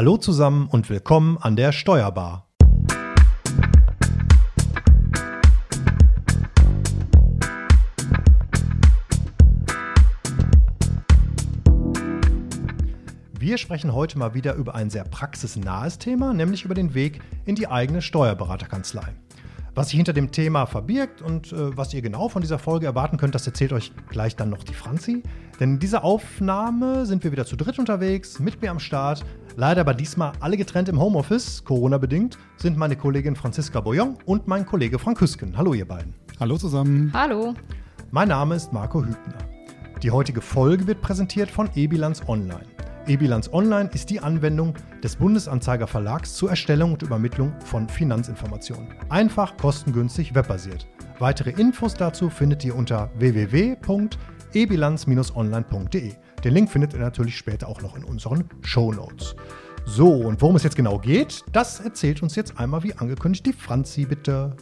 Hallo zusammen und willkommen an der Steuerbar. Wir sprechen heute mal wieder über ein sehr praxisnahes Thema, nämlich über den Weg in die eigene Steuerberaterkanzlei. Was sich hinter dem Thema verbirgt und äh, was ihr genau von dieser Folge erwarten könnt, das erzählt euch gleich dann noch die Franzi. Denn in dieser Aufnahme sind wir wieder zu dritt unterwegs, mit mir am Start. Leider aber diesmal alle getrennt im Homeoffice, Corona-bedingt, sind meine Kollegin Franziska Boyon und mein Kollege Frank Hüsken. Hallo ihr beiden. Hallo zusammen. Hallo. Mein Name ist Marco Hübner. Die heutige Folge wird präsentiert von eBilanz Online. eBilanz Online ist die Anwendung des Bundesanzeiger Verlags zur Erstellung und Übermittlung von Finanzinformationen. Einfach, kostengünstig, webbasiert. Weitere Infos dazu findet ihr unter www.ebilanz-online.de. Den Link findet ihr natürlich später auch noch in unseren Show Notes. So, und worum es jetzt genau geht, das erzählt uns jetzt einmal wie angekündigt die Franzi, bitte.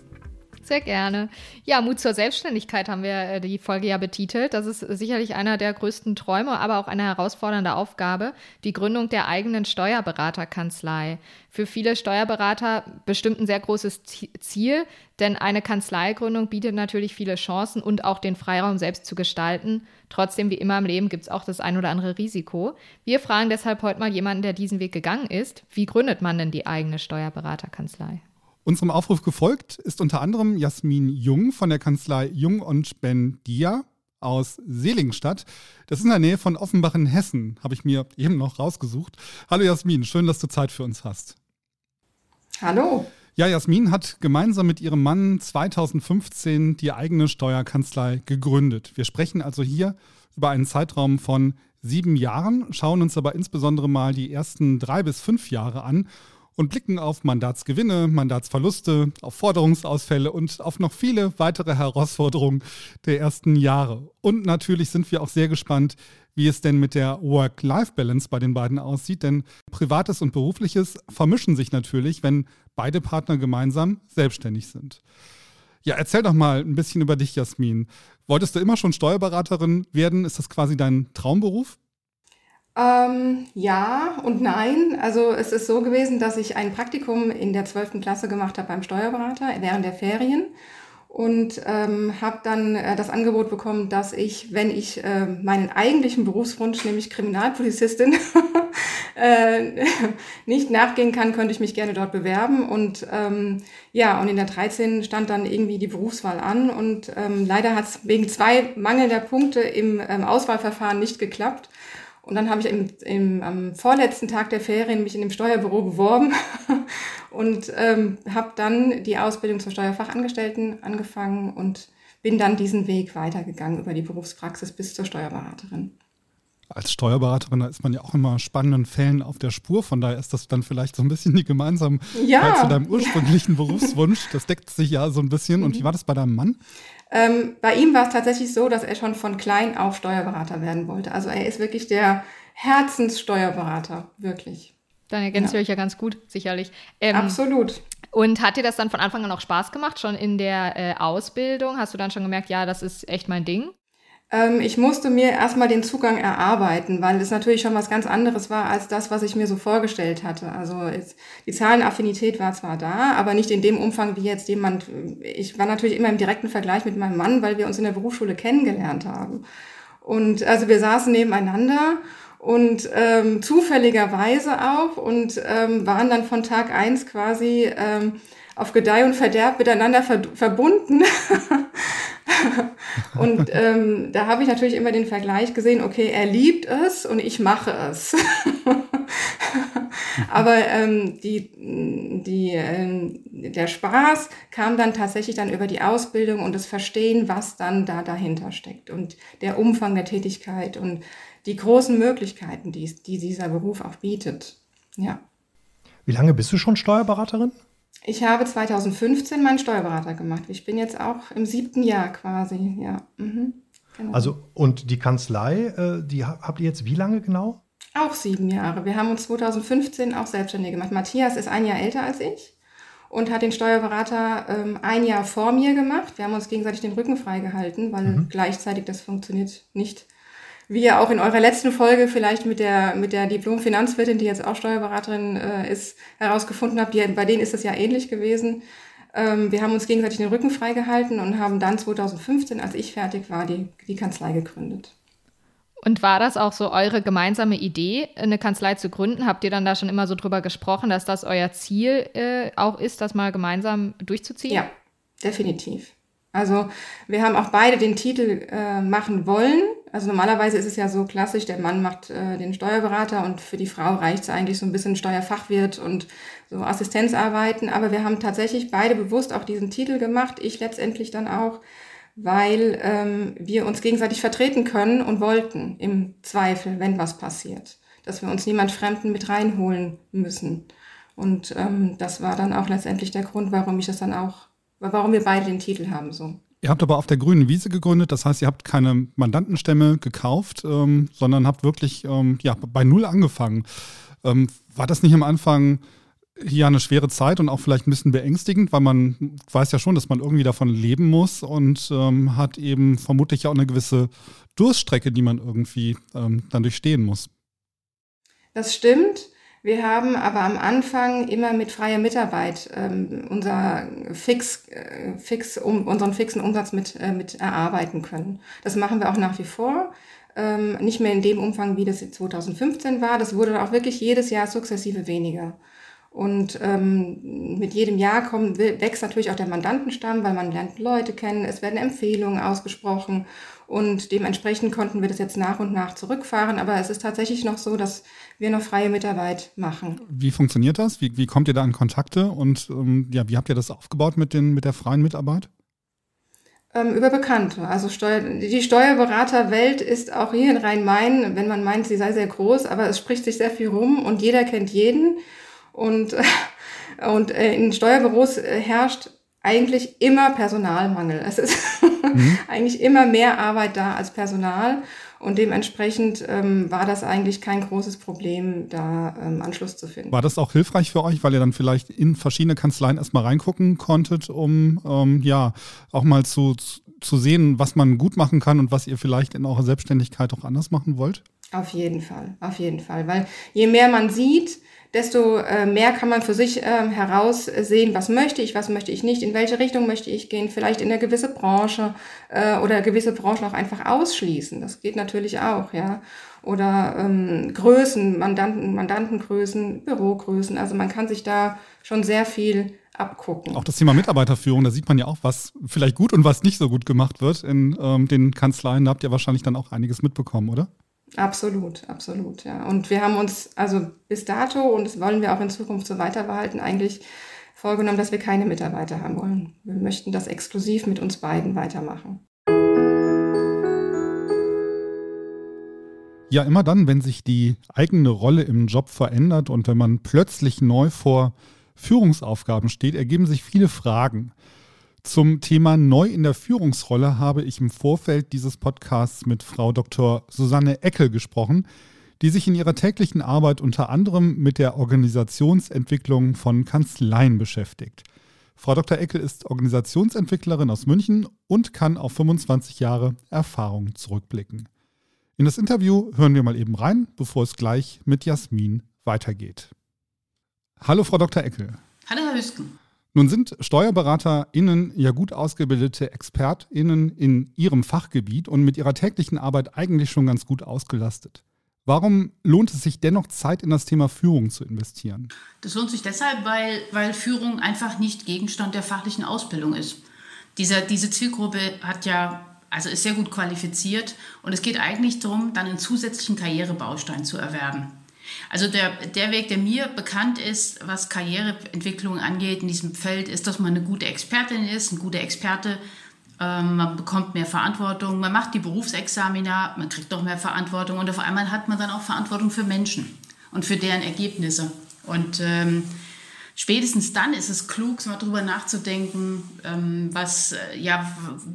Sehr gerne. Ja, Mut zur Selbstständigkeit haben wir äh, die Folge ja betitelt. Das ist sicherlich einer der größten Träume, aber auch eine herausfordernde Aufgabe, die Gründung der eigenen Steuerberaterkanzlei. Für viele Steuerberater bestimmt ein sehr großes Ziel, denn eine Kanzleigründung bietet natürlich viele Chancen und auch den Freiraum selbst zu gestalten. Trotzdem, wie immer im Leben, gibt es auch das ein oder andere Risiko. Wir fragen deshalb heute mal jemanden, der diesen Weg gegangen ist. Wie gründet man denn die eigene Steuerberaterkanzlei? Unserem Aufruf gefolgt ist unter anderem Jasmin Jung von der Kanzlei Jung und Ben Dia aus Seligenstadt. Das ist in der Nähe von Offenbach in Hessen, habe ich mir eben noch rausgesucht. Hallo Jasmin, schön, dass du Zeit für uns hast. Hallo. Ja, Jasmin hat gemeinsam mit ihrem Mann 2015 die eigene Steuerkanzlei gegründet. Wir sprechen also hier über einen Zeitraum von sieben Jahren, schauen uns aber insbesondere mal die ersten drei bis fünf Jahre an und blicken auf Mandatsgewinne, Mandatsverluste, auf Forderungsausfälle und auf noch viele weitere Herausforderungen der ersten Jahre. Und natürlich sind wir auch sehr gespannt, wie es denn mit der Work-Life-Balance bei den beiden aussieht, denn Privates und Berufliches vermischen sich natürlich, wenn beide Partner gemeinsam selbstständig sind. Ja, erzähl doch mal ein bisschen über dich, Jasmin. Wolltest du immer schon Steuerberaterin werden? Ist das quasi dein Traumberuf? Ähm, ja und nein. Also es ist so gewesen, dass ich ein Praktikum in der 12. Klasse gemacht habe beim Steuerberater während der Ferien und ähm, habe dann äh, das Angebot bekommen, dass ich, wenn ich äh, meinen eigentlichen Berufswunsch, nämlich Kriminalpolizistin, äh, nicht nachgehen kann, könnte ich mich gerne dort bewerben. Und ähm, ja, und in der 13 stand dann irgendwie die Berufswahl an und ähm, leider hat es wegen zwei mangelnder Punkte im ähm, Auswahlverfahren nicht geklappt. Und dann habe ich im, im, am vorletzten Tag der Ferien mich in dem Steuerbüro beworben und ähm, habe dann die Ausbildung zur Steuerfachangestellten angefangen und bin dann diesen Weg weitergegangen über die Berufspraxis bis zur Steuerberaterin. Als Steuerberaterin ist man ja auch immer spannenden Fällen auf der Spur. Von daher ist das dann vielleicht so ein bisschen die Gemeinsamkeit ja. zu deinem ursprünglichen Berufswunsch. Das deckt sich ja so ein bisschen. Und wie war das bei deinem Mann? Ähm, bei ihm war es tatsächlich so, dass er schon von klein auf Steuerberater werden wollte. Also er ist wirklich der Herzenssteuerberater, wirklich. Dann ergänzt ja. ihr euch ja ganz gut, sicherlich. Ähm, Absolut. Und hat dir das dann von Anfang an auch Spaß gemacht, schon in der äh, Ausbildung? Hast du dann schon gemerkt, ja, das ist echt mein Ding? Ähm, ich musste mir erstmal den Zugang erarbeiten, weil es natürlich schon was ganz anderes war als das, was ich mir so vorgestellt hatte. Also es, die Zahlenaffinität war zwar da, aber nicht in dem Umfang wie jetzt jemand. Ich war natürlich immer im direkten Vergleich mit meinem Mann, weil wir uns in der Berufsschule kennengelernt haben. Und also wir saßen nebeneinander und ähm, zufälligerweise auch und ähm, waren dann von Tag eins quasi ähm, auf Gedeih und Verderb miteinander ver verbunden. und ähm, da habe ich natürlich immer den Vergleich gesehen, okay, er liebt es und ich mache es. Aber ähm, die, die, ähm, der Spaß kam dann tatsächlich dann über die Ausbildung und das Verstehen, was dann da dahinter steckt und der Umfang der Tätigkeit und die großen Möglichkeiten, die, die dieser Beruf auch bietet. Ja. Wie lange bist du schon Steuerberaterin? Ich habe 2015 meinen Steuerberater gemacht. Ich bin jetzt auch im siebten Jahr quasi, ja. Mhm, genau. Also, und die Kanzlei, äh, die habt ihr jetzt wie lange genau? Auch sieben Jahre. Wir haben uns 2015 auch selbstständig gemacht. Matthias ist ein Jahr älter als ich und hat den Steuerberater ähm, ein Jahr vor mir gemacht. Wir haben uns gegenseitig den Rücken freigehalten, weil mhm. gleichzeitig das funktioniert nicht wie ja auch in eurer letzten Folge vielleicht mit der, mit der Diplom-Finanzwirtin, die jetzt auch Steuerberaterin äh, ist, herausgefunden habt, die, bei denen ist das ja ähnlich gewesen. Ähm, wir haben uns gegenseitig den Rücken freigehalten und haben dann 2015, als ich fertig war, die, die Kanzlei gegründet. Und war das auch so eure gemeinsame Idee, eine Kanzlei zu gründen? Habt ihr dann da schon immer so drüber gesprochen, dass das euer Ziel äh, auch ist, das mal gemeinsam durchzuziehen? Ja, definitiv. Also wir haben auch beide den Titel äh, machen wollen. Also normalerweise ist es ja so klassisch, der Mann macht äh, den Steuerberater und für die Frau reicht es eigentlich so ein bisschen Steuerfachwirt und so Assistenzarbeiten. Aber wir haben tatsächlich beide bewusst auch diesen Titel gemacht, ich letztendlich dann auch, weil ähm, wir uns gegenseitig vertreten können und wollten im Zweifel, wenn was passiert. Dass wir uns niemand Fremden mit reinholen müssen. Und ähm, das war dann auch letztendlich der Grund, warum ich das dann auch, warum wir beide den Titel haben so. Ihr habt aber auf der grünen Wiese gegründet, das heißt, ihr habt keine Mandantenstämme gekauft, ähm, sondern habt wirklich ähm, ja, bei Null angefangen. Ähm, war das nicht am Anfang ja eine schwere Zeit und auch vielleicht ein bisschen beängstigend, weil man weiß ja schon, dass man irgendwie davon leben muss und ähm, hat eben vermutlich auch eine gewisse Durststrecke, die man irgendwie ähm, dann durchstehen muss. Das stimmt. Wir haben aber am Anfang immer mit freier Mitarbeit ähm, unser Fix, äh, fix, um, unseren fixen Umsatz mit, äh, mit erarbeiten können. Das machen wir auch nach wie vor. Ähm, nicht mehr in dem Umfang, wie das 2015 war. Das wurde auch wirklich jedes Jahr sukzessive weniger. Und ähm, mit jedem Jahr kommt, wächst natürlich auch der Mandantenstamm, weil man lernt Leute kennen, es werden Empfehlungen ausgesprochen und dementsprechend konnten wir das jetzt nach und nach zurückfahren. Aber es ist tatsächlich noch so, dass wir noch freie Mitarbeit machen. Wie funktioniert das? Wie, wie kommt ihr da in Kontakte und ähm, ja, wie habt ihr das aufgebaut mit, den, mit der freien Mitarbeit? Ähm, über Bekannte. Also Steuer, die Steuerberaterwelt ist auch hier in Rhein-Main, wenn man meint, sie sei sehr groß, aber es spricht sich sehr viel rum und jeder kennt jeden. Und, und äh, in Steuerbüros äh, herrscht eigentlich immer Personalmangel. Es ist mhm. eigentlich immer mehr Arbeit da als Personal. Und dementsprechend ähm, war das eigentlich kein großes Problem, da ähm, Anschluss zu finden. War das auch hilfreich für euch, weil ihr dann vielleicht in verschiedene Kanzleien erstmal reingucken konntet, um ähm, ja auch mal zu, zu sehen, was man gut machen kann und was ihr vielleicht in eurer Selbstständigkeit auch anders machen wollt? Auf jeden Fall, auf jeden Fall. Weil je mehr man sieht, desto äh, mehr kann man für sich äh, heraussehen, was möchte ich, was möchte ich nicht, in welche Richtung möchte ich gehen, vielleicht in eine gewisse Branche äh, oder gewisse Branchen auch einfach ausschließen. Das geht natürlich auch, ja. Oder ähm, Größen, Mandanten, Mandantengrößen, Bürogrößen. Also man kann sich da schon sehr viel abgucken. Auch das Thema Mitarbeiterführung, da sieht man ja auch, was vielleicht gut und was nicht so gut gemacht wird in ähm, den Kanzleien. Da habt ihr wahrscheinlich dann auch einiges mitbekommen, oder? Absolut, absolut, ja. Und wir haben uns also bis dato, und das wollen wir auch in Zukunft so weiter behalten, eigentlich vorgenommen, dass wir keine Mitarbeiter haben wollen. Wir möchten das exklusiv mit uns beiden weitermachen. Ja, immer dann, wenn sich die eigene Rolle im Job verändert und wenn man plötzlich neu vor Führungsaufgaben steht, ergeben sich viele Fragen. Zum Thema Neu in der Führungsrolle habe ich im Vorfeld dieses Podcasts mit Frau Dr. Susanne Eckel gesprochen, die sich in ihrer täglichen Arbeit unter anderem mit der Organisationsentwicklung von Kanzleien beschäftigt. Frau Dr. Eckel ist Organisationsentwicklerin aus München und kann auf 25 Jahre Erfahrung zurückblicken. In das Interview hören wir mal eben rein, bevor es gleich mit Jasmin weitergeht. Hallo, Frau Dr. Eckel. Hallo, Herr Hüsken. Nun sind SteuerberaterInnen ja gut ausgebildete ExpertInnen in ihrem Fachgebiet und mit ihrer täglichen Arbeit eigentlich schon ganz gut ausgelastet. Warum lohnt es sich dennoch Zeit in das Thema Führung zu investieren? Das lohnt sich deshalb, weil, weil Führung einfach nicht Gegenstand der fachlichen Ausbildung ist. Dieser, diese Zielgruppe hat ja, also ist sehr gut qualifiziert und es geht eigentlich darum, dann einen zusätzlichen Karrierebaustein zu erwerben. Also der, der Weg, der mir bekannt ist, was Karriereentwicklung angeht in diesem Feld, ist, dass man eine gute Expertin ist, ein guter Experte. Ähm, man bekommt mehr Verantwortung, man macht die Berufsexamina, man kriegt doch mehr Verantwortung und auf einmal hat man dann auch Verantwortung für Menschen und für deren Ergebnisse. Und ähm, spätestens dann ist es klug, mal darüber nachzudenken, ähm, was, äh, ja,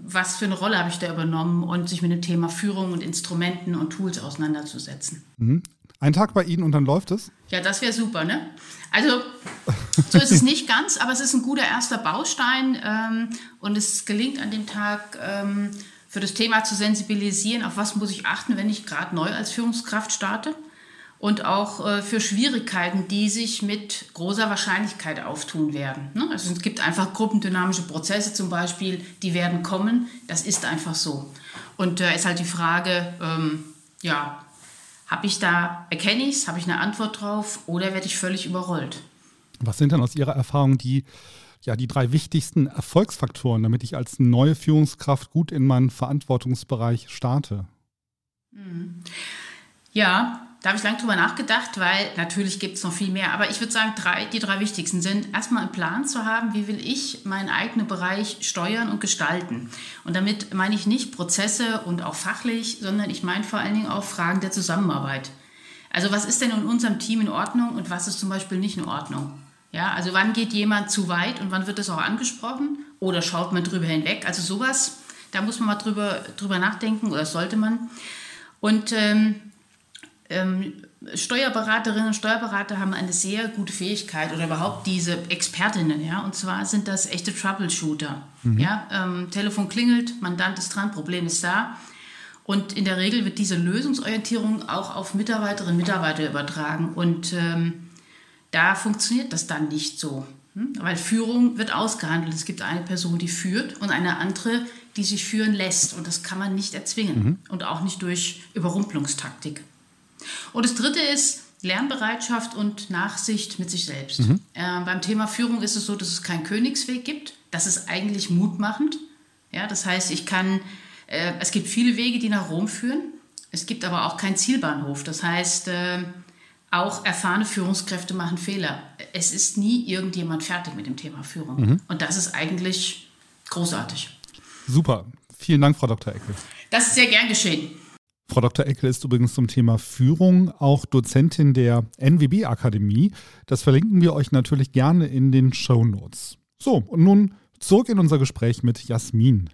was für eine Rolle habe ich da übernommen und sich mit dem Thema Führung und Instrumenten und Tools auseinanderzusetzen. Mhm. Ein Tag bei Ihnen und dann läuft es? Ja, das wäre super, ne? Also, so ist es nicht ganz, aber es ist ein guter erster Baustein ähm, und es gelingt an dem Tag ähm, für das Thema zu sensibilisieren, auf was muss ich achten, wenn ich gerade neu als Führungskraft starte und auch äh, für Schwierigkeiten, die sich mit großer Wahrscheinlichkeit auftun werden. Ne? Also es gibt einfach gruppendynamische Prozesse zum Beispiel, die werden kommen. Das ist einfach so. Und da äh, ist halt die Frage, ähm, ja, habe ich da, erkenne ich es, habe ich eine Antwort drauf oder werde ich völlig überrollt? Was sind denn aus Ihrer Erfahrung die, ja, die drei wichtigsten Erfolgsfaktoren, damit ich als neue Führungskraft gut in meinen Verantwortungsbereich starte? Mhm. Ja, da habe ich lange drüber nachgedacht, weil natürlich gibt es noch viel mehr. Aber ich würde sagen, drei, die drei wichtigsten sind, erstmal einen Plan zu haben, wie will ich meinen eigenen Bereich steuern und gestalten. Und damit meine ich nicht Prozesse und auch fachlich, sondern ich meine vor allen Dingen auch Fragen der Zusammenarbeit. Also was ist denn in unserem Team in Ordnung und was ist zum Beispiel nicht in Ordnung? Ja, also wann geht jemand zu weit und wann wird das auch angesprochen? Oder schaut man drüber hinweg? Also sowas, da muss man mal drüber, drüber nachdenken oder sollte man. Und ähm, ähm, Steuerberaterinnen und Steuerberater haben eine sehr gute Fähigkeit oder überhaupt diese Expertinnen, ja, und zwar sind das echte Troubleshooter. Mhm. Ja, ähm, Telefon klingelt, Mandant ist dran, Problem ist da. Und in der Regel wird diese Lösungsorientierung auch auf Mitarbeiterinnen und Mitarbeiter übertragen. Und ähm, da funktioniert das dann nicht so. Hm? Weil Führung wird ausgehandelt. Es gibt eine Person, die führt und eine andere, die sich führen lässt. Und das kann man nicht erzwingen. Mhm. Und auch nicht durch Überrumpelungstaktik. Und das Dritte ist Lernbereitschaft und Nachsicht mit sich selbst. Mhm. Äh, beim Thema Führung ist es so, dass es keinen Königsweg gibt. Das ist eigentlich mutmachend. Ja, das heißt, ich kann, äh, es gibt viele Wege, die nach Rom führen. Es gibt aber auch keinen Zielbahnhof. Das heißt, äh, auch erfahrene Führungskräfte machen Fehler. Es ist nie irgendjemand fertig mit dem Thema Führung. Mhm. Und das ist eigentlich großartig. Super. Vielen Dank, Frau Dr. Eckel. Das ist sehr gern geschehen. Frau Dr. Eckel ist übrigens zum Thema Führung auch Dozentin der NWB Akademie. Das verlinken wir euch natürlich gerne in den Show Notes. So, und nun zurück in unser Gespräch mit Jasmin.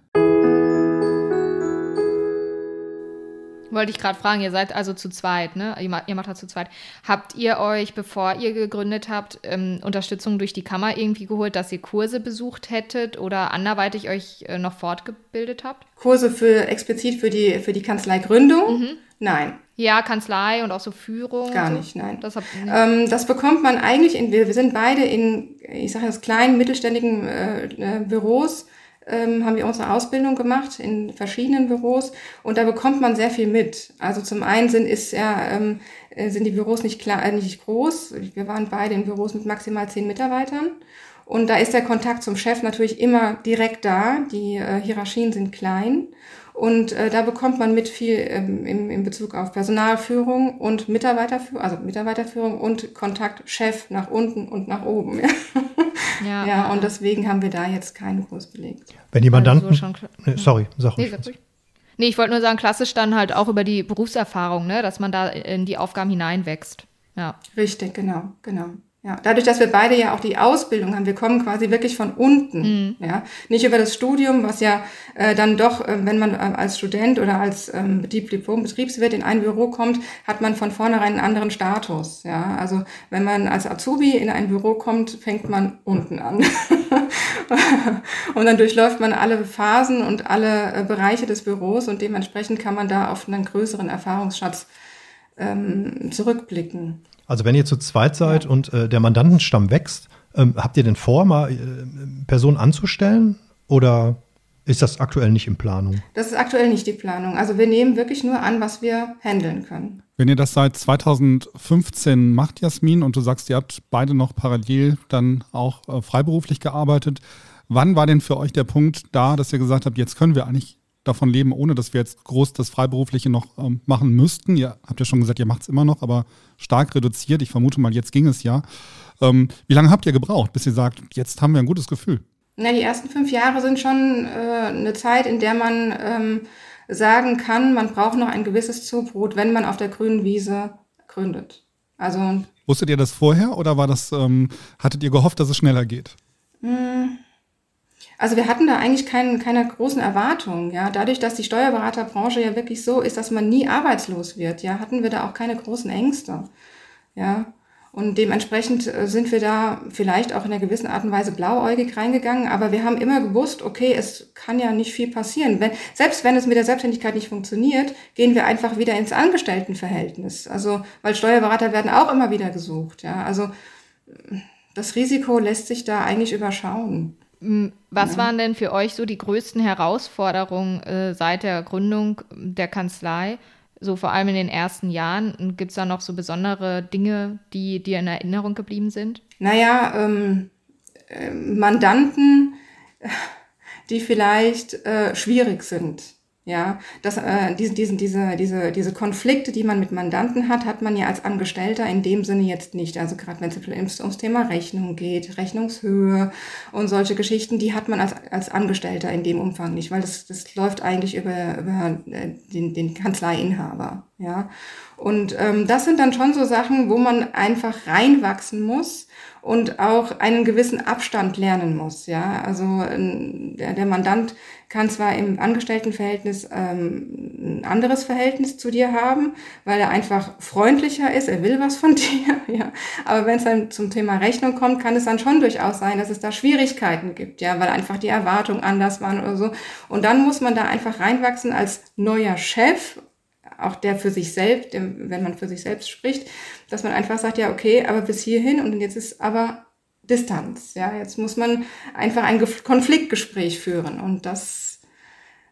Wollte ich gerade fragen, ihr seid also zu zweit, ne? Ihr macht, ihr macht das zu zweit. Habt ihr euch, bevor ihr gegründet habt, ähm, Unterstützung durch die Kammer irgendwie geholt, dass ihr Kurse besucht hättet oder anderweitig euch äh, noch fortgebildet habt? Kurse für explizit für die, für die Kanzleigründung? Mhm. Nein. Ja, Kanzlei und auch so Führung. Gar nicht, nein. Das, hab, ähm, das bekommt man eigentlich in, wir, wir sind beide in, ich sage jetzt kleinen, mittelständigen äh, äh Büros ähm, haben wir unsere Ausbildung gemacht in verschiedenen Büros und da bekommt man sehr viel mit. Also zum einen sind, ist ja, ähm, äh, sind die Büros nicht, klar, äh, nicht groß. Wir waren beide in Büros mit maximal zehn Mitarbeitern. Und da ist der Kontakt zum Chef natürlich immer direkt da. Die äh, Hierarchien sind klein. Und äh, da bekommt man mit viel ähm, im, in Bezug auf Personalführung und Mitarbeiterführung, also Mitarbeiterführung und Kontakt Chef nach unten und nach oben. Ja, ja und deswegen haben wir da jetzt keinen Kurs belegt. Wenn die Mandanten. Also nee, sorry, sag nee, nee, ich wollte nur sagen, klassisch dann halt auch über die Berufserfahrung, ne, dass man da in die Aufgaben hineinwächst. Ja. Richtig, genau, genau. Ja, dadurch, dass wir beide ja auch die Ausbildung haben, wir kommen quasi wirklich von unten, mhm. ja, nicht über das Studium, was ja äh, dann doch, äh, wenn man äh, als Student oder als ähm, Diplom Betriebswirt in ein Büro kommt, hat man von vornherein einen anderen Status, ja, also wenn man als Azubi in ein Büro kommt, fängt man unten an und dann durchläuft man alle Phasen und alle äh, Bereiche des Büros und dementsprechend kann man da auf einen größeren Erfahrungsschatz ähm, zurückblicken. Also wenn ihr zu zweit seid ja. und äh, der Mandantenstamm wächst, ähm, habt ihr denn vor, mal äh, Personen anzustellen oder ist das aktuell nicht in Planung? Das ist aktuell nicht die Planung. Also wir nehmen wirklich nur an, was wir handeln können. Wenn ihr das seit 2015 macht, Jasmin, und du sagst, ihr habt beide noch parallel dann auch äh, freiberuflich gearbeitet, wann war denn für euch der Punkt da, dass ihr gesagt habt, jetzt können wir eigentlich davon leben, ohne dass wir jetzt groß das Freiberufliche noch ähm, machen müssten. Ihr habt ja schon gesagt, ihr macht es immer noch, aber stark reduziert. Ich vermute mal, jetzt ging es ja. Ähm, wie lange habt ihr gebraucht, bis ihr sagt, jetzt haben wir ein gutes Gefühl? Na, die ersten fünf Jahre sind schon äh, eine Zeit, in der man ähm, sagen kann, man braucht noch ein gewisses Zubrot, wenn man auf der grünen Wiese gründet. Also Wusstet ihr das vorher oder war das, ähm, hattet ihr gehofft, dass es schneller geht? Mh, hm. Also wir hatten da eigentlich kein, keine großen Erwartungen. Ja, dadurch, dass die Steuerberaterbranche ja wirklich so ist, dass man nie arbeitslos wird, ja, hatten wir da auch keine großen Ängste. Ja, Und dementsprechend äh, sind wir da vielleicht auch in einer gewissen Art und Weise blauäugig reingegangen, aber wir haben immer gewusst, okay, es kann ja nicht viel passieren. Wenn, selbst wenn es mit der Selbstständigkeit nicht funktioniert, gehen wir einfach wieder ins Angestelltenverhältnis. Also, weil Steuerberater werden auch immer wieder gesucht. Ja, also das Risiko lässt sich da eigentlich überschauen. Was waren denn für euch so die größten Herausforderungen äh, seit der Gründung der Kanzlei? so vor allem in den ersten Jahren? Gibt es da noch so besondere Dinge, die dir in Erinnerung geblieben sind? Naja, ähm, äh, Mandanten, die vielleicht äh, schwierig sind. Ja, das, äh, diese, diese, diese, diese, diese Konflikte, die man mit Mandanten hat, hat man ja als Angestellter in dem Sinne jetzt nicht. Also gerade wenn es ums Thema Rechnung geht, Rechnungshöhe und solche Geschichten, die hat man als, als Angestellter in dem Umfang nicht, weil das, das läuft eigentlich über, über äh, den, den Kanzleiinhaber. Ja, und ähm, das sind dann schon so Sachen, wo man einfach reinwachsen muss und auch einen gewissen Abstand lernen muss. Ja, also der, der Mandant kann zwar im Angestelltenverhältnis ähm, ein anderes Verhältnis zu dir haben, weil er einfach freundlicher ist, er will was von dir, ja. Aber wenn es dann zum Thema Rechnung kommt, kann es dann schon durchaus sein, dass es da Schwierigkeiten gibt, ja, weil einfach die Erwartungen anders waren oder so. Und dann muss man da einfach reinwachsen als neuer Chef, auch der für sich selbst, wenn man für sich selbst spricht, dass man einfach sagt, ja, okay, aber bis hierhin und jetzt ist aber Distanz. Ja, jetzt muss man einfach ein Konfliktgespräch führen und das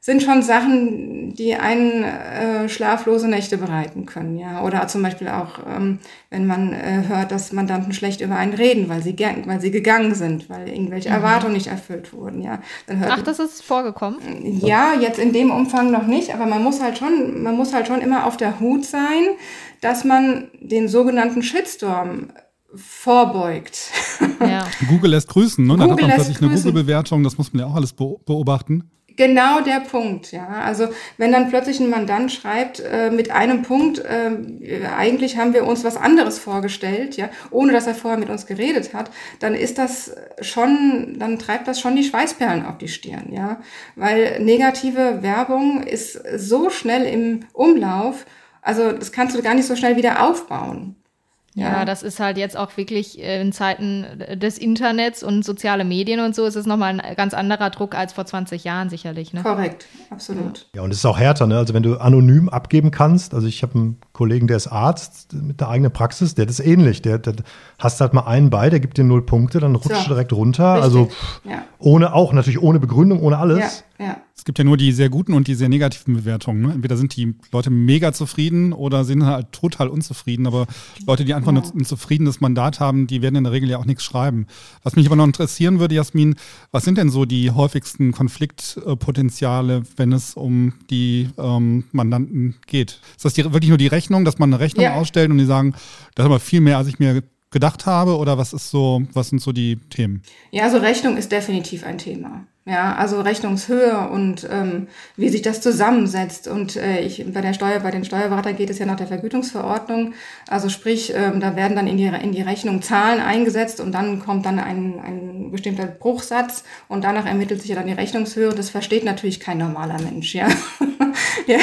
sind schon Sachen, die einen äh, schlaflose Nächte bereiten können, ja. Oder zum Beispiel auch, ähm, wenn man äh, hört, dass Mandanten schlecht über einen reden, weil sie weil sie gegangen sind, weil irgendwelche mhm. Erwartungen nicht erfüllt wurden, ja. Dann hört Ach, das ist vorgekommen? Ja, jetzt in dem Umfang noch nicht, aber man muss halt schon, man muss halt schon immer auf der Hut sein, dass man den sogenannten Shitstorm vorbeugt. Ja. Google lässt grüßen, ne? Google da hat man plötzlich eine Google-Bewertung, das muss man ja auch alles beobachten. Genau der Punkt, ja. Also wenn dann plötzlich ein Mandant schreibt äh, mit einem Punkt, äh, eigentlich haben wir uns was anderes vorgestellt, ja, ohne dass er vorher mit uns geredet hat, dann ist das schon, dann treibt das schon die Schweißperlen auf die Stirn, ja, weil negative Werbung ist so schnell im Umlauf, also das kannst du gar nicht so schnell wieder aufbauen. Ja, das ist halt jetzt auch wirklich äh, in Zeiten des Internets und soziale Medien und so ist es nochmal ein ganz anderer Druck als vor 20 Jahren sicherlich. Ne? Korrekt, absolut. Ja, und es ist auch härter, ne? Also wenn du anonym abgeben kannst, also ich habe einen Kollegen, der ist Arzt mit der eigenen Praxis, der ist ähnlich. Der, der hast halt mal einen bei, der gibt dir null Punkte, dann rutscht so, du direkt runter. Richtig. Also pff, ja. ohne auch, natürlich ohne Begründung, ohne alles. Ja, ja. Es gibt ja nur die sehr guten und die sehr negativen Bewertungen. Ne? Entweder sind die Leute mega zufrieden oder sind halt total unzufrieden. Aber Leute, die einfach ja. ein zufriedenes Mandat haben, die werden in der Regel ja auch nichts schreiben. Was mich aber noch interessieren würde, Jasmin, was sind denn so die häufigsten Konfliktpotenziale, wenn es um die ähm, Mandanten geht? Ist das die, wirklich nur die Rechnung, dass man eine Rechnung ja. ausstellt und die sagen, das ist aber viel mehr, als ich mir gedacht habe? Oder was ist so, was sind so die Themen? Ja, also Rechnung ist definitiv ein Thema. Ja, also Rechnungshöhe und ähm, wie sich das zusammensetzt. Und äh, ich, bei der Steuer, bei den Steuerberatern geht es ja nach der Vergütungsverordnung. Also sprich, ähm, da werden dann in die, in die Rechnung Zahlen eingesetzt und dann kommt dann ein, ein bestimmter Bruchsatz und danach ermittelt sich ja dann die Rechnungshöhe. Das versteht natürlich kein normaler Mensch, ja. ja.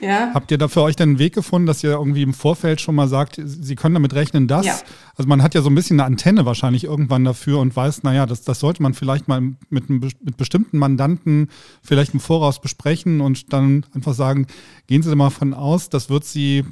ja. Habt ihr da für euch denn einen Weg gefunden, dass ihr irgendwie im Vorfeld schon mal sagt, Sie können damit rechnen, dass? Ja. Also man hat ja so ein bisschen eine Antenne wahrscheinlich irgendwann dafür und weiß, naja, das, das sollte man vielleicht mal mit einem mit bestimmten Mandanten vielleicht im Voraus besprechen und dann einfach sagen, gehen Sie mal von aus, das wird Sie,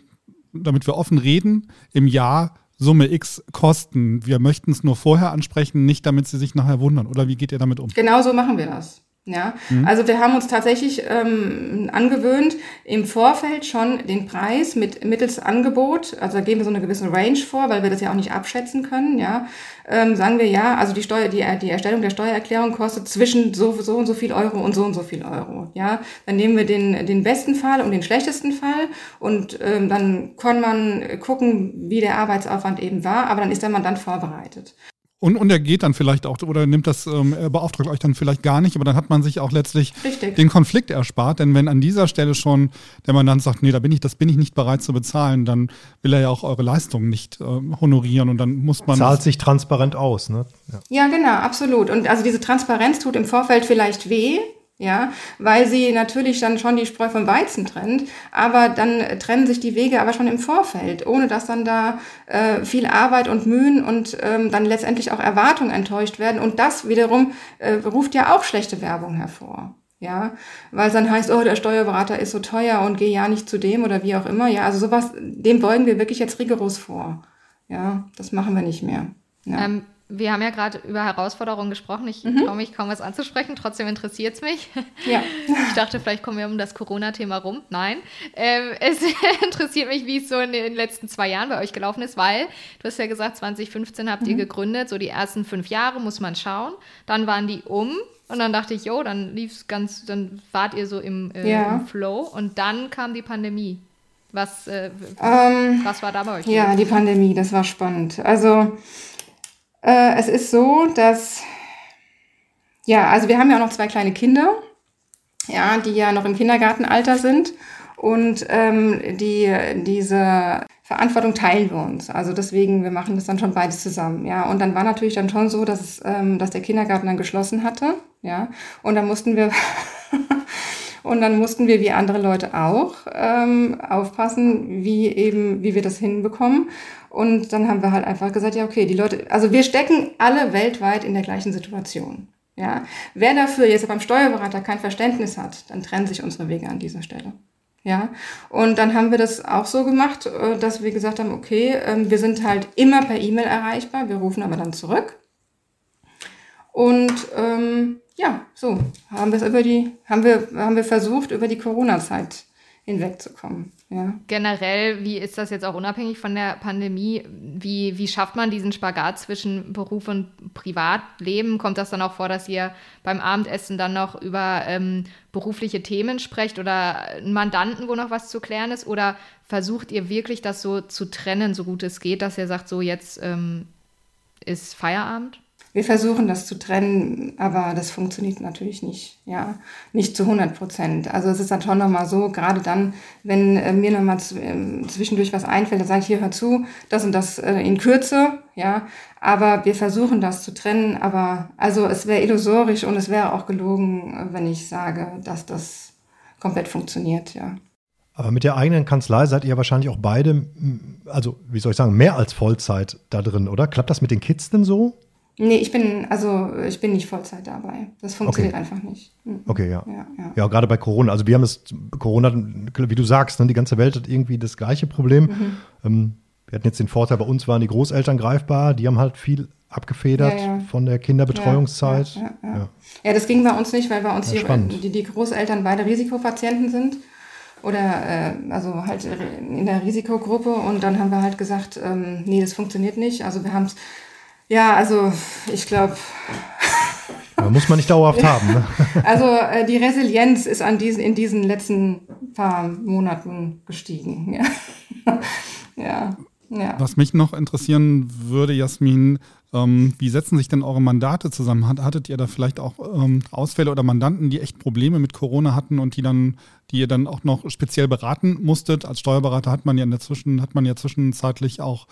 damit wir offen reden, im Jahr Summe X kosten. Wir möchten es nur vorher ansprechen, nicht damit Sie sich nachher wundern. Oder wie geht ihr damit um? Genau so machen wir das. Ja, mhm. also wir haben uns tatsächlich ähm, angewöhnt, im Vorfeld schon den Preis mit mittels Angebot, also da geben wir so eine gewisse Range vor, weil wir das ja auch nicht abschätzen können, ja, ähm, sagen wir ja, also die Steuer, die, die Erstellung der Steuererklärung kostet zwischen so, so und so viel Euro und so und so viel Euro, ja. Dann nehmen wir den, den besten Fall und den schlechtesten Fall und ähm, dann kann man gucken, wie der Arbeitsaufwand eben war, aber dann ist der Mandant vorbereitet. Und, und er geht dann vielleicht auch oder nimmt das, ähm, er beauftragt euch dann vielleicht gar nicht, aber dann hat man sich auch letztlich Richtig. den Konflikt erspart. Denn wenn an dieser Stelle schon der Mandant sagt, nee, da bin ich, das bin ich nicht bereit zu bezahlen, dann will er ja auch eure Leistungen nicht äh, honorieren und dann muss man. Zahlt sich transparent aus, ne? Ja. ja, genau, absolut. Und also diese Transparenz tut im Vorfeld vielleicht weh, ja, weil sie natürlich dann schon die Spreu vom Weizen trennt, aber dann trennen sich die Wege aber schon im Vorfeld, ohne dass dann da äh, viel Arbeit und Mühen und ähm, dann letztendlich auch Erwartungen enttäuscht werden und das wiederum äh, ruft ja auch schlechte Werbung hervor. Ja, weil es dann heißt, oh, der Steuerberater ist so teuer und geh ja nicht zu dem oder wie auch immer. Ja, also sowas, dem beugen wir wirklich jetzt rigoros vor. Ja, das machen wir nicht mehr. Ja. Ähm, wir haben ja gerade über Herausforderungen gesprochen. Ich mhm. traue mich kaum was anzusprechen, trotzdem interessiert es mich. Ja. Ich dachte, vielleicht kommen wir um das Corona-Thema rum. Nein. Ähm, es interessiert mich, wie es so in den letzten zwei Jahren bei euch gelaufen ist, weil du hast ja gesagt, 2015 habt mhm. ihr gegründet. So die ersten fünf Jahre muss man schauen. Dann waren die um. Und dann dachte ich, jo, dann lief es ganz, dann wart ihr so im, äh, ja. im Flow. Und dann kam die Pandemie. Was, äh, ähm, was war da bei euch? Ja, die Pandemie, das war spannend. Also äh, es ist so, dass, ja, also wir haben ja auch noch zwei kleine Kinder, ja, die ja noch im Kindergartenalter sind. Und ähm, die, diese Verantwortung teilen wir uns. Also deswegen, wir machen das dann schon beides zusammen. Ja, und dann war natürlich dann schon so, dass, ähm, dass der Kindergarten dann geschlossen hatte. Ja, und dann mussten wir und dann mussten wir wie andere Leute auch ähm, aufpassen, wie eben, wie wir das hinbekommen. Und dann haben wir halt einfach gesagt, ja, okay, die Leute, also wir stecken alle weltweit in der gleichen Situation. Ja, wer dafür jetzt beim Steuerberater kein Verständnis hat, dann trennen sich unsere Wege an dieser Stelle. Ja, und dann haben wir das auch so gemacht, äh, dass wir gesagt haben, okay, ähm, wir sind halt immer per E-Mail erreichbar, wir rufen aber dann zurück. Und ähm, ja, so haben wir es über die, haben wir, haben wir versucht, über die Corona-Zeit hinwegzukommen. Ja. Generell, wie ist das jetzt auch unabhängig von der Pandemie? Wie, wie schafft man diesen Spagat zwischen Beruf und Privatleben? Kommt das dann auch vor, dass ihr beim Abendessen dann noch über ähm, berufliche Themen sprecht oder einen Mandanten, wo noch was zu klären ist? Oder versucht ihr wirklich das so zu trennen, so gut es geht, dass ihr sagt, so jetzt ähm, ist Feierabend? Wir versuchen das zu trennen, aber das funktioniert natürlich nicht, ja, nicht zu 100 Prozent. Also es ist dann schon nochmal so, gerade dann, wenn äh, mir nochmal äh, zwischendurch was einfällt, dann sage ich hier, hör zu, das und das äh, in Kürze, ja, aber wir versuchen das zu trennen, aber also es wäre illusorisch und es wäre auch gelogen, äh, wenn ich sage, dass das komplett funktioniert, ja. Aber mit der eigenen Kanzlei seid ihr wahrscheinlich auch beide, also wie soll ich sagen, mehr als Vollzeit da drin, oder? Klappt das mit den Kids denn so? Nee, ich bin, also ich bin nicht Vollzeit dabei. Das funktioniert okay. einfach nicht. Mhm. Okay, ja. Ja, ja. ja, gerade bei Corona. Also wir haben es, Corona, wie du sagst, ne, die ganze Welt hat irgendwie das gleiche Problem. Mhm. Ähm, wir hatten jetzt den Vorteil, bei uns waren die Großeltern greifbar, die haben halt viel abgefedert ja, ja. von der Kinderbetreuungszeit. Ja, ja, das ging bei uns nicht, weil bei uns hier die, die, Großeltern beide Risikopatienten sind oder äh, also halt in der Risikogruppe und dann haben wir halt gesagt, ähm, nee, das funktioniert nicht. Also wir haben es ja, also ich glaube. muss man nicht dauerhaft haben. Ne? Also äh, die Resilienz ist an diesen, in diesen letzten paar Monaten gestiegen. Ja. ja. ja. Was mich noch interessieren würde, Jasmin, ähm, wie setzen sich denn eure Mandate zusammen? Hattet ihr da vielleicht auch ähm, Ausfälle oder Mandanten, die echt Probleme mit Corona hatten und die dann, die ihr dann auch noch speziell beraten musstet? Als Steuerberater hat man ja in der Zwischen, hat man ja zwischenzeitlich auch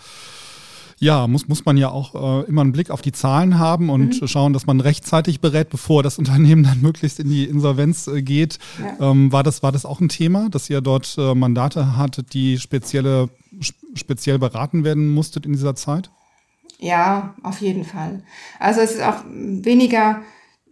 ja, muss, muss man ja auch äh, immer einen Blick auf die Zahlen haben und mhm. schauen, dass man rechtzeitig berät, bevor das Unternehmen dann möglichst in die Insolvenz äh, geht. Ja. Ähm, war, das, war das auch ein Thema, dass ihr dort äh, Mandate hattet, die spezielle, speziell beraten werden musstet in dieser Zeit? Ja, auf jeden Fall. Also es ist auch weniger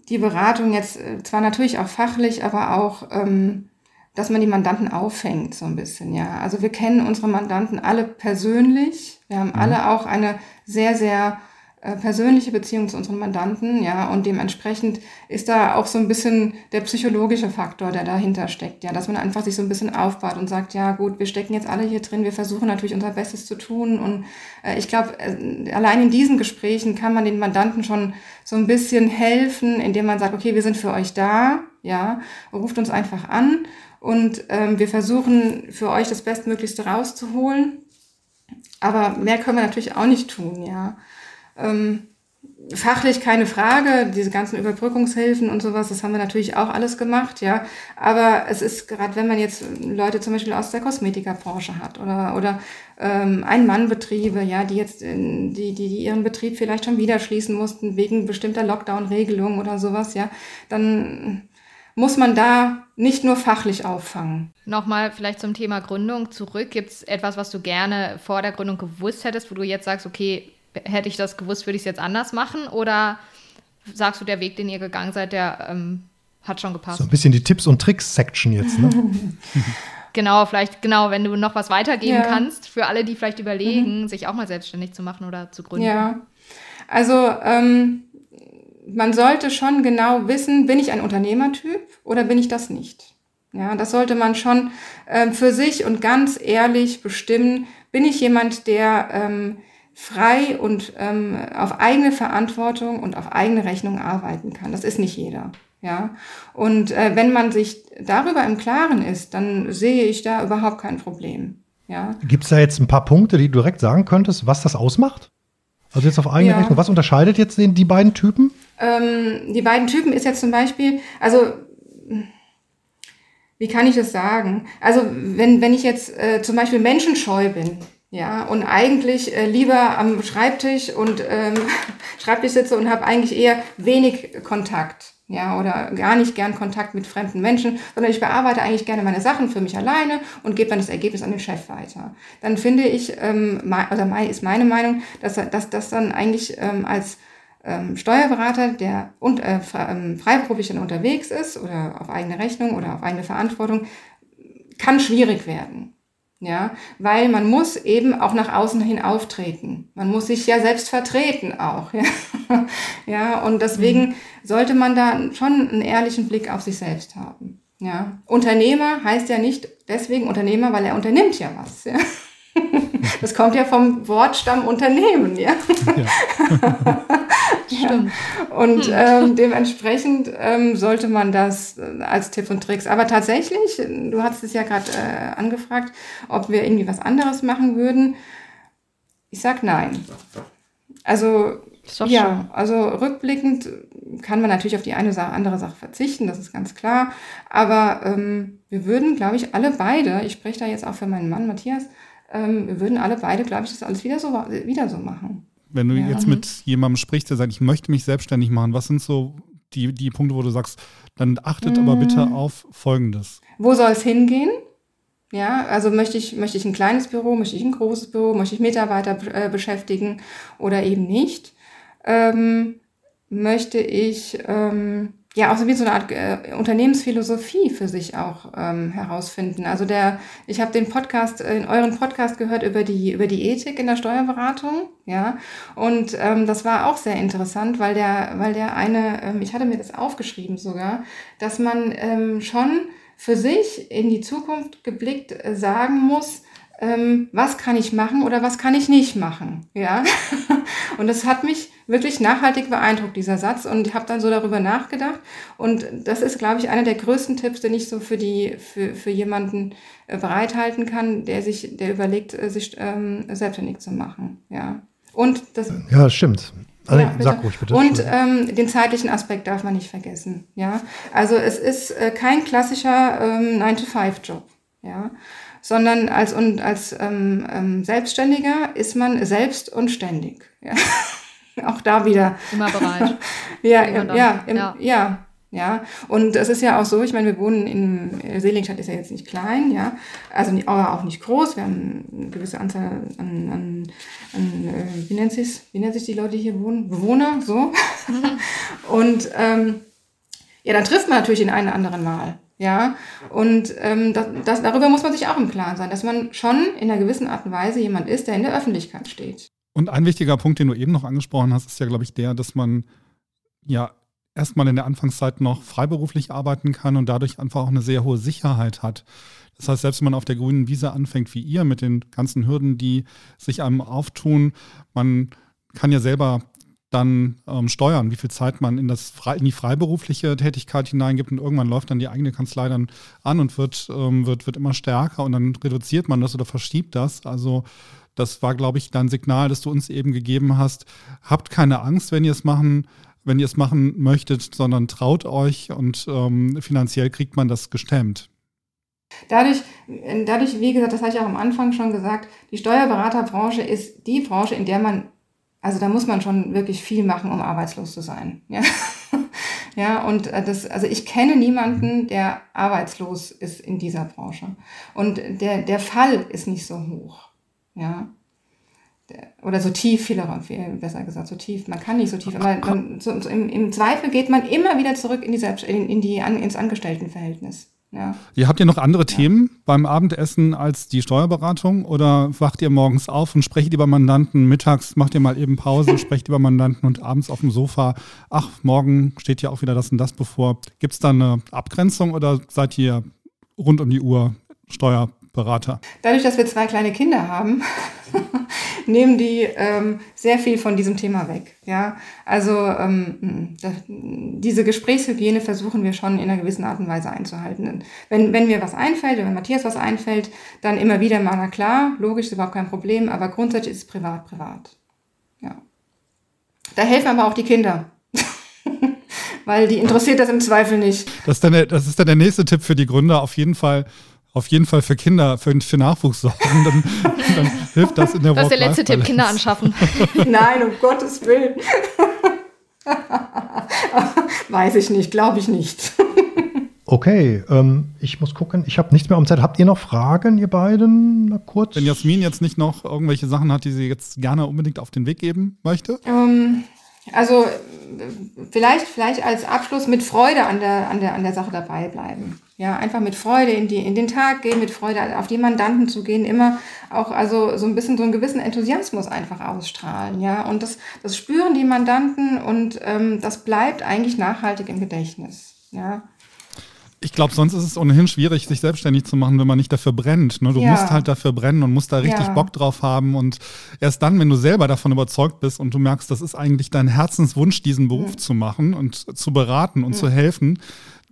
die Beratung jetzt äh, zwar natürlich auch fachlich, aber auch ähm, dass man die Mandanten auffängt so ein bisschen, ja. Also wir kennen unsere Mandanten alle persönlich. Wir haben mhm. alle auch eine sehr, sehr äh, persönliche Beziehung zu unseren Mandanten, ja, und dementsprechend ist da auch so ein bisschen der psychologische Faktor, der dahinter steckt, ja, dass man einfach sich so ein bisschen aufbaut und sagt, ja, gut, wir stecken jetzt alle hier drin, wir versuchen natürlich unser Bestes zu tun und äh, ich glaube, äh, allein in diesen Gesprächen kann man den Mandanten schon so ein bisschen helfen, indem man sagt, okay, wir sind für euch da, ja, ruft uns einfach an und ähm, wir versuchen für euch das Bestmöglichste rauszuholen. Aber mehr können wir natürlich auch nicht tun, ja. Ähm, fachlich keine Frage, diese ganzen Überbrückungshilfen und sowas, das haben wir natürlich auch alles gemacht, ja. Aber es ist gerade, wenn man jetzt Leute zum Beispiel aus der Kosmetikerbranche hat oder, oder ähm, Ein-Mann-Betriebe, ja, die jetzt in, die, die, die ihren Betrieb vielleicht schon wieder schließen mussten wegen bestimmter Lockdown-Regelungen oder sowas, ja, dann muss man da nicht nur fachlich auffangen. Nochmal vielleicht zum Thema Gründung zurück. Gibt es etwas, was du gerne vor der Gründung gewusst hättest, wo du jetzt sagst, okay, hätte ich das gewusst, würde ich es jetzt anders machen? Oder sagst du, der Weg, den ihr gegangen seid, der ähm, hat schon gepasst? So ein bisschen die Tipps und Tricks-Section jetzt, ne? genau, vielleicht, genau, wenn du noch was weitergeben ja. kannst für alle, die vielleicht überlegen, mhm. sich auch mal selbstständig zu machen oder zu gründen. Ja, also ähm, man sollte schon genau wissen, bin ich ein Unternehmertyp oder bin ich das nicht? Ja, das sollte man schon ähm, für sich und ganz ehrlich bestimmen. Bin ich jemand, der ähm, frei und ähm, auf eigene Verantwortung und auf eigene Rechnung arbeiten kann? Das ist nicht jeder. Ja, und äh, wenn man sich darüber im Klaren ist, dann sehe ich da überhaupt kein Problem. Ja. Gibt es da jetzt ein paar Punkte, die du direkt sagen könntest, was das ausmacht? Also jetzt auf eigene ja. Rechnung, was unterscheidet jetzt den, die beiden Typen? Ähm, die beiden Typen ist jetzt zum Beispiel, also wie kann ich das sagen? Also wenn, wenn ich jetzt äh, zum Beispiel menschenscheu bin, ja, und eigentlich äh, lieber am Schreibtisch und ähm, Schreibtisch sitze und habe eigentlich eher wenig Kontakt ja, oder gar nicht gern Kontakt mit fremden Menschen, sondern ich bearbeite eigentlich gerne meine Sachen für mich alleine und gebe dann das Ergebnis an den Chef weiter. Dann finde ich, ähm, oder mein, ist meine Meinung, dass, dass das dann eigentlich ähm, als ähm, Steuerberater, der und, äh, ähm, freiberuflich dann unterwegs ist oder auf eigene Rechnung oder auf eigene Verantwortung, kann schwierig werden ja, weil man muss eben auch nach außen hin auftreten. Man muss sich ja selbst vertreten auch, ja, ja und deswegen mhm. sollte man da schon einen ehrlichen Blick auf sich selbst haben. Ja, Unternehmer heißt ja nicht deswegen Unternehmer, weil er unternimmt ja was. Ja? Das kommt ja vom Wortstamm Unternehmen, ja. ja. Stimmt. Und hm. ähm, dementsprechend ähm, sollte man das äh, als Tipp und Tricks. Aber tatsächlich, du hast es ja gerade äh, angefragt, ob wir irgendwie was anderes machen würden. Ich sag nein. Also ja, schön. also rückblickend kann man natürlich auf die eine oder andere Sache verzichten, das ist ganz klar. Aber ähm, wir würden, glaube ich, alle beide, ich spreche da jetzt auch für meinen Mann Matthias, ähm, wir würden alle beide, glaube ich, das alles wieder so, wieder so machen. Wenn du ja. jetzt mit jemandem sprichst, der sagt, ich möchte mich selbstständig machen, was sind so die, die Punkte, wo du sagst, dann achtet mhm. aber bitte mm. auf Folgendes. Wo soll es hingehen? Ja, also möchte ich, möchte ich ein kleines Büro, möchte ich ein großes Büro, möchte ich Mitarbeiter äh, beschäftigen oder eben nicht? Ähm, möchte ich ähm, ja auch so wie so eine Art äh, Unternehmensphilosophie für sich auch ähm, herausfinden. Also der, ich habe den Podcast, äh, in euren Podcast gehört über die über die Ethik in der Steuerberatung, ja, und ähm, das war auch sehr interessant, weil der, weil der eine, ähm, ich hatte mir das aufgeschrieben sogar, dass man ähm, schon für sich in die Zukunft geblickt äh, sagen muss, ähm, was kann ich machen oder was kann ich nicht machen. Ja? und das hat mich wirklich nachhaltig beeindruckt, dieser Satz. Und ich habe dann so darüber nachgedacht. Und das ist, glaube ich, einer der größten Tipps, den ich so für, die, für, für jemanden äh, bereithalten kann, der sich, der überlegt, äh, sich ähm, selbstständig zu machen. Ja. Und das. Ja, stimmt. Also, ja, sag ruhig bitte. Und ähm, den zeitlichen Aspekt darf man nicht vergessen. Ja, also es ist äh, kein klassischer ähm, 9-to-5-Job. Ja, sondern als, und als ähm, ähm, Selbstständiger ist man selbst und ständig. Ja. Auch da wieder. Immer bereit. ja, Immer ja, im, ja, ja, ja. Und es ist ja auch so, ich meine, wir wohnen in Seligenstadt ist ja jetzt nicht klein, ja, also aber auch nicht groß. Wir haben eine gewisse Anzahl an, an, an äh, wie nennt sich wie nennt sich die Leute, die hier wohnen? Bewohner, so. Mhm. Und ähm, ja, dann trifft man natürlich den einen oder anderen Mal. Ja, und ähm, das, das, darüber muss man sich auch im Klaren sein, dass man schon in einer gewissen Art und Weise jemand ist, der in der Öffentlichkeit steht. Und ein wichtiger Punkt, den du eben noch angesprochen hast, ist ja, glaube ich, der, dass man ja erstmal in der Anfangszeit noch freiberuflich arbeiten kann und dadurch einfach auch eine sehr hohe Sicherheit hat. Das heißt, selbst wenn man auf der grünen Wiese anfängt wie ihr mit den ganzen Hürden, die sich einem auftun, man kann ja selber dann ähm, steuern, wie viel Zeit man in, das, in die freiberufliche Tätigkeit hineingibt und irgendwann läuft dann die eigene Kanzlei dann an und wird, ähm, wird, wird immer stärker und dann reduziert man das oder verschiebt das. Also das war, glaube ich, dein Signal, das du uns eben gegeben hast. Habt keine Angst, wenn ihr es machen, wenn ihr es machen möchtet, sondern traut euch und ähm, finanziell kriegt man das gestemmt. Dadurch, dadurch, wie gesagt, das hatte ich auch am Anfang schon gesagt, die Steuerberaterbranche ist die Branche, in der man, also da muss man schon wirklich viel machen, um arbeitslos zu sein. Ja? Ja, und äh, das, also ich kenne niemanden, der arbeitslos ist in dieser Branche. Und der, der Fall ist nicht so hoch. Ja. Oder so tief, viel, besser gesagt, so tief. Man kann nicht so tief, aber man, so, so im, im, Zweifel geht man immer wieder zurück in die, Selbst, in, in die, ins Angestelltenverhältnis. Ja. Ihr habt ihr noch andere ja. Themen beim Abendessen als die Steuerberatung oder wacht ihr morgens auf und sprecht über Mandanten, mittags macht ihr mal eben Pause, sprecht über Mandanten und abends auf dem Sofa, ach, morgen steht ja auch wieder das und das bevor. Gibt es da eine Abgrenzung oder seid ihr rund um die Uhr Steuerberater? Dadurch, dass wir zwei kleine Kinder haben, nehmen die ähm, sehr viel von diesem Thema weg. Ja, also ähm, das, diese Gesprächshygiene versuchen wir schon in einer gewissen Art und Weise einzuhalten. Wenn, wenn mir was einfällt, wenn Matthias was einfällt, dann immer wieder mal, na klar, logisch, ist überhaupt kein Problem, aber grundsätzlich ist es privat, privat. Ja. Da helfen aber auch die Kinder. Weil die interessiert das im Zweifel nicht. Das ist, dann der, das ist dann der nächste Tipp für die Gründer. Auf jeden Fall auf jeden Fall für Kinder, für, für Nachwuchs sorgen, dann, dann hilft das in der Das ist der letzte Tipp, Kinder anschaffen. Nein, um Gottes Willen. Weiß ich nicht, glaube ich nicht. Okay, ähm, ich muss gucken. Ich habe nichts mehr um Zeit. Habt ihr noch Fragen, ihr beiden? Mal kurz. Wenn Jasmin jetzt nicht noch irgendwelche Sachen hat, die sie jetzt gerne unbedingt auf den Weg geben möchte? Ähm, also vielleicht, vielleicht als Abschluss mit Freude an der, an der, an der Sache dabei bleiben. Ja, einfach mit Freude in, die, in den Tag gehen, mit Freude auf die Mandanten zu gehen, immer auch also so ein bisschen so einen gewissen Enthusiasmus einfach ausstrahlen. Ja, und das, das spüren die Mandanten und ähm, das bleibt eigentlich nachhaltig im Gedächtnis. Ja. Ich glaube, sonst ist es ohnehin schwierig, sich selbstständig zu machen, wenn man nicht dafür brennt. Ne? Du ja. musst halt dafür brennen und musst da richtig ja. Bock drauf haben. Und erst dann, wenn du selber davon überzeugt bist und du merkst, das ist eigentlich dein Herzenswunsch, diesen Beruf mhm. zu machen und zu beraten und mhm. zu helfen,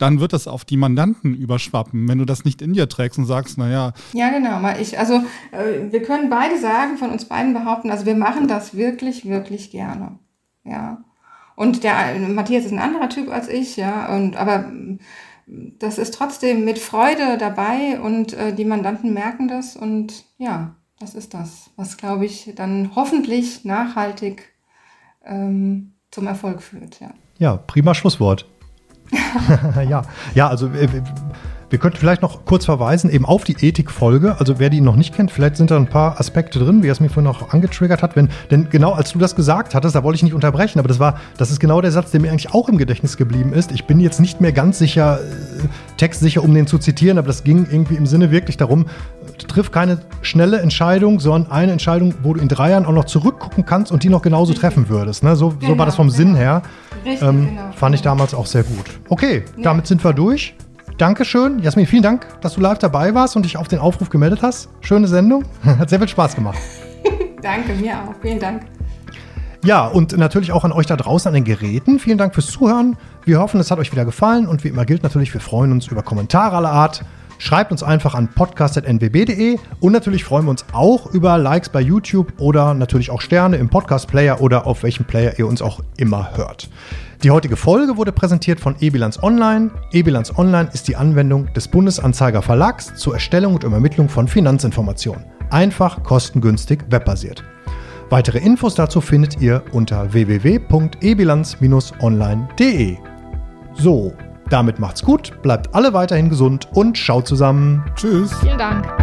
dann wird das auf die Mandanten überschwappen, wenn du das nicht in dir trägst und sagst, naja. Ja, genau. Ich, also äh, wir können beide sagen, von uns beiden behaupten, also wir machen das wirklich, wirklich gerne. Ja. Und der Matthias ist ein anderer Typ als ich, ja. Und aber das ist trotzdem mit Freude dabei und äh, die Mandanten merken das und ja, das ist das, was glaube ich dann hoffentlich nachhaltig ähm, zum Erfolg führt. Ja, ja prima Schlusswort. ja, ja, also äh, wir könnten vielleicht noch kurz verweisen eben auf die Ethikfolge. Also wer die noch nicht kennt, vielleicht sind da ein paar Aspekte drin, wie er es mir vorhin noch angetriggert hat. Wenn, denn genau als du das gesagt hattest, da wollte ich nicht unterbrechen, aber das war, das ist genau der Satz, der mir eigentlich auch im Gedächtnis geblieben ist. Ich bin jetzt nicht mehr ganz sicher, äh, textsicher, um den zu zitieren, aber das ging irgendwie im Sinne wirklich darum, triff keine schnelle Entscheidung, sondern eine Entscheidung, wo du in drei Jahren auch noch zurückgucken kannst und die noch genauso treffen würdest. Ne? So, genau, so war das vom genau. Sinn her. Richtig, ähm, genau. Fand ich damals auch sehr gut. Okay, ja. damit sind wir durch. Dankeschön. Jasmin, vielen Dank, dass du live dabei warst und dich auf den Aufruf gemeldet hast. Schöne Sendung. Hat sehr viel Spaß gemacht. Danke, mir auch. Vielen Dank. Ja, und natürlich auch an euch da draußen an den Geräten. Vielen Dank fürs Zuhören. Wir hoffen, es hat euch wieder gefallen und wie immer gilt natürlich, wir freuen uns über Kommentare aller Art. Schreibt uns einfach an podcast.nwb.de und natürlich freuen wir uns auch über Likes bei YouTube oder natürlich auch Sterne im Podcast-Player oder auf welchem Player ihr uns auch immer hört. Die heutige Folge wurde präsentiert von eBilanz Online. eBilanz Online ist die Anwendung des Bundesanzeiger Verlags zur Erstellung und Übermittlung von Finanzinformationen. Einfach, kostengünstig, webbasiert. Weitere Infos dazu findet ihr unter www.ebilanz-online.de. So, damit macht's gut, bleibt alle weiterhin gesund und schaut zusammen. Tschüss. Vielen Dank.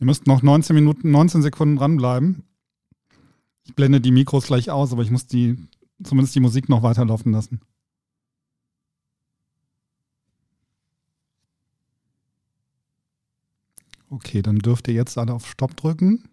Ihr müsst noch 19 Minuten, 19 Sekunden dranbleiben. Ich blende die Mikros gleich aus, aber ich muss die, zumindest die Musik noch weiterlaufen lassen. Okay, dann dürft ihr jetzt alle auf Stopp drücken.